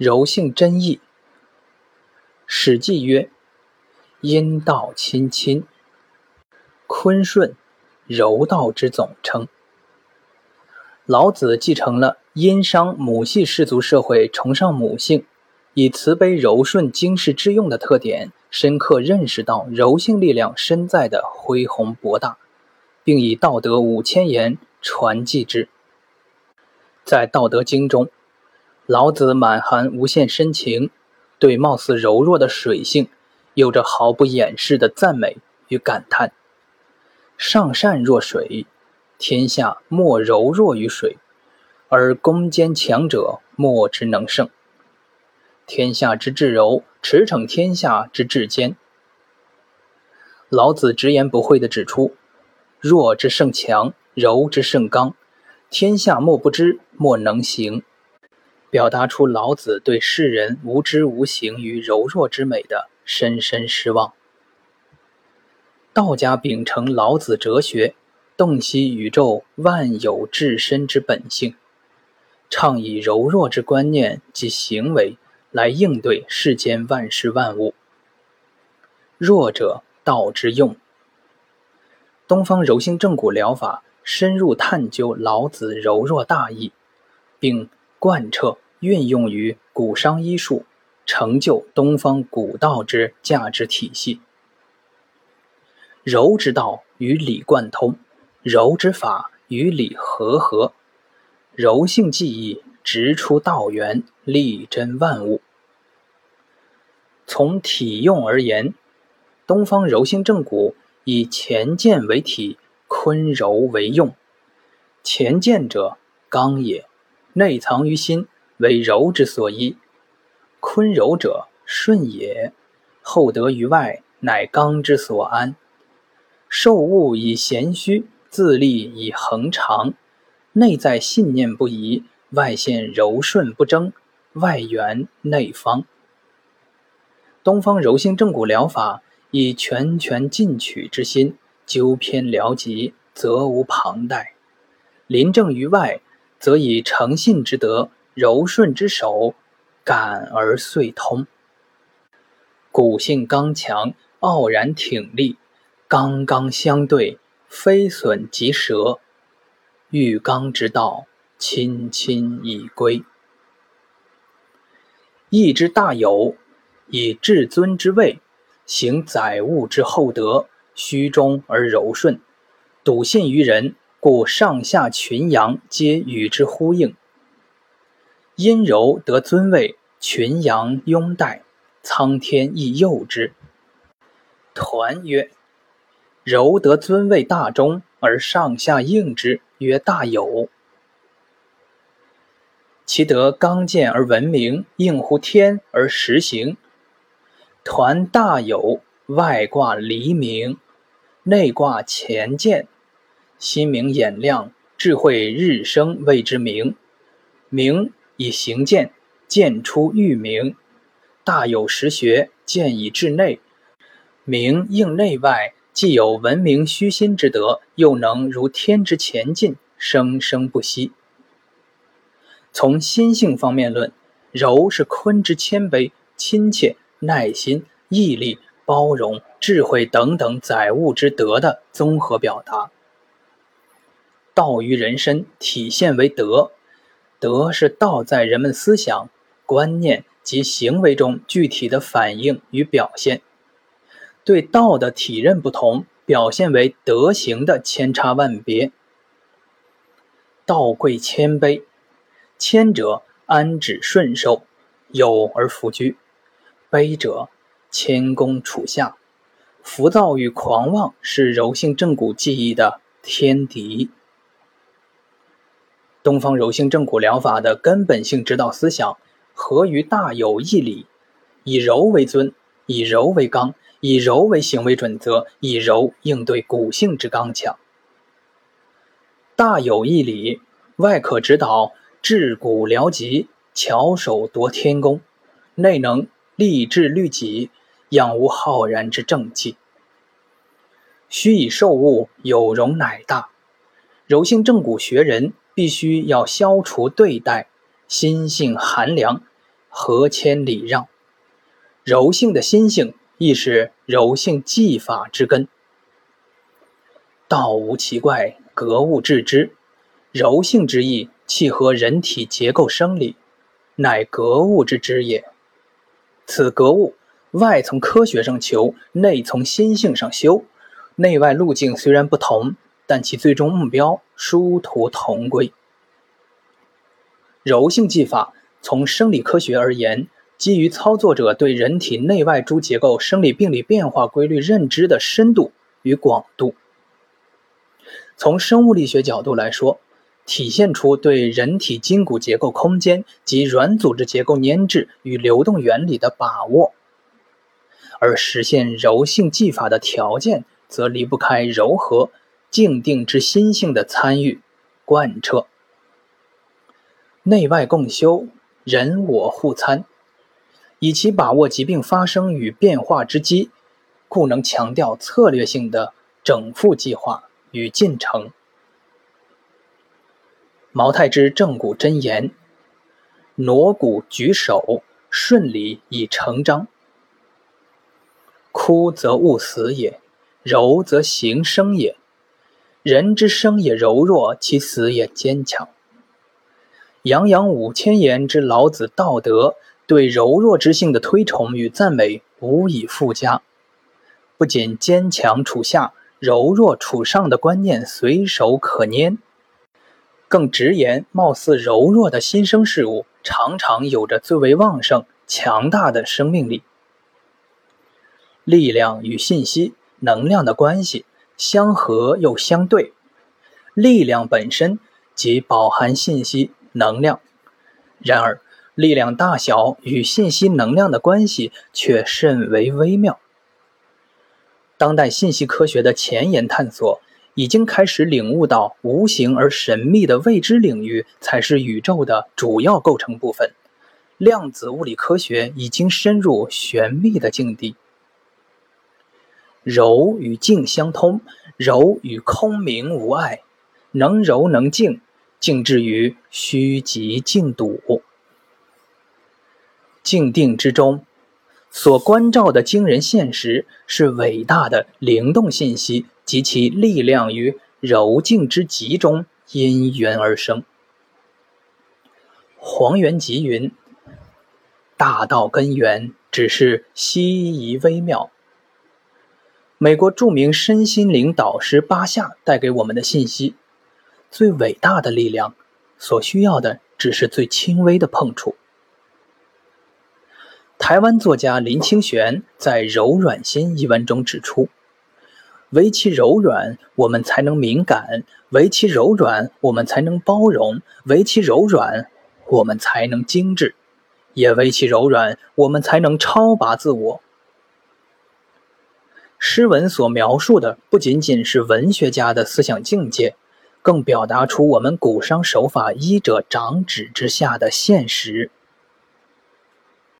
柔性真意。《史记》曰：“阴道亲亲，坤顺，柔道之总称。”老子继承了殷商母系氏族社会崇尚母性，以慈悲柔顺、经世致用的特点，深刻认识到柔性力量身在的恢宏博大，并以道德五千言传记之。在《道德经》中，老子满含无限深情，对貌似柔弱的水性，有着毫不掩饰的赞美与感叹：“上善若水。”天下莫柔弱于水，而攻坚强者莫之能胜。天下之至柔，驰骋天下之至坚。老子直言不讳地指出：弱之胜强，柔之胜刚，天下莫不知，莫能行。表达出老子对世人无知无形与柔弱之美的深深失望。道家秉承老子哲学。洞悉宇宙万有至深之本性，倡以柔弱之观念及行为来应对世间万事万物。弱者道之用。东方柔性正骨疗法深入探究老子柔弱大义，并贯彻运用于古商医术，成就东方古道之价值体系。柔之道与理贯通。柔之法与理和合，柔性技艺直出道源，力真万物。从体用而言，东方柔性正骨以乾健为体，坤柔为用。乾健者，刚也，内藏于心，为柔之所依；坤柔者，顺也，厚德于外，乃刚之所安。受物以贤虚。自立以恒长，内在信念不移，外现柔顺不争，外圆内方。东方柔性正骨疗法以全权进取之心，纠偏疗疾，责无旁贷；临症于外，则以诚信之德、柔顺之手，感而遂通。骨性刚强，傲然挺立，刚刚相对。非损即折，欲刚之道，亲亲以归。义之大有，以至尊之位，行载物之厚德，虚中而柔顺，笃信于人，故上下群阳皆与之呼应。阴柔得尊位，群阳拥戴，苍天亦佑之。团曰。柔得尊位大中，而上下应之，曰大有。其德刚健而闻名，应乎天而实行。团大有，外挂黎明，内挂乾健，心明眼亮，智慧日生，谓之明。明以行见，见出欲明。大有实学，见以治内，明应内外。既有文明虚心之德，又能如天之前进，生生不息。从心性方面论，柔是坤之谦卑、亲切、耐心、毅力、包容、智慧等等载物之德的综合表达。道于人身体现为德，德是道在人们思想、观念及行为中具体的反应与表现。对道的体认不同，表现为德行的千差万别。道贵谦卑，谦者安止顺受，有而弗居；卑者谦恭处下。浮躁与狂妄是柔性正骨技艺的天敌。东方柔性正骨疗法的根本性指导思想，合于大有义理，以柔为尊，以柔为刚。以柔为行为准则，以柔应对骨性之刚强。大有义理，外可指导治骨疗疾，巧手夺天工；内能立志律己，养无浩然之正气。须以受物有容乃大。柔性正骨学人必须要消除对待心性寒凉，和谦礼让。柔性的心性亦是柔性技法之根。道无奇怪，格物致知。柔性之意，契合人体结构生理，乃格物之知也。此格物，外从科学上求，内从心性上修。内外路径虽然不同，但其最终目标殊途同归。柔性技法，从生理科学而言。基于操作者对人体内外诸结构生理病理变化规律认知的深度与广度，从生物力学角度来说，体现出对人体筋骨结构空间及软组织结构粘滞与流动原理的把握，而实现柔性技法的条件，则离不开柔和、静定之心性的参与贯彻，内外共修，人我互参。以其把握疾病发生与变化之机，故能强调策略性的整复计划与进程。毛太之正骨真言：挪骨举手，顺理以成章。枯则勿死也，柔则形生也。人之生也柔弱，其死也坚强。洋洋五千言之老子道德。对柔弱之性的推崇与赞美无以复加，不仅坚强处下、柔弱处上的观念随手可拈，更直言，貌似柔弱的新生事物常常有着最为旺盛、强大的生命力。力量与信息、能量的关系相合又相对，力量本身即饱含信息、能量，然而。力量大小与信息能量的关系却甚为微妙。当代信息科学的前沿探索已经开始领悟到，无形而神秘的未知领域才是宇宙的主要构成部分。量子物理科学已经深入玄秘的境地。柔与静相通，柔与空明无碍，能柔能静，静至于虚极静笃。静定之中，所关照的惊人现实，是伟大的灵动信息及其力量于柔静之极中因缘而生。黄元吉云：“大道根源只是希夷微妙。”美国著名身心灵导师巴夏带给我们的信息：最伟大的力量，所需要的只是最轻微的碰触。台湾作家林清玄在《柔软心》一文中指出：“唯其柔软，我们才能敏感；唯其柔软，我们才能包容；唯其柔软，我们才能精致；也唯其柔软，我们才能超拔自我。”诗文所描述的不仅仅是文学家的思想境界，更表达出我们古商手法医者长指之下的现实。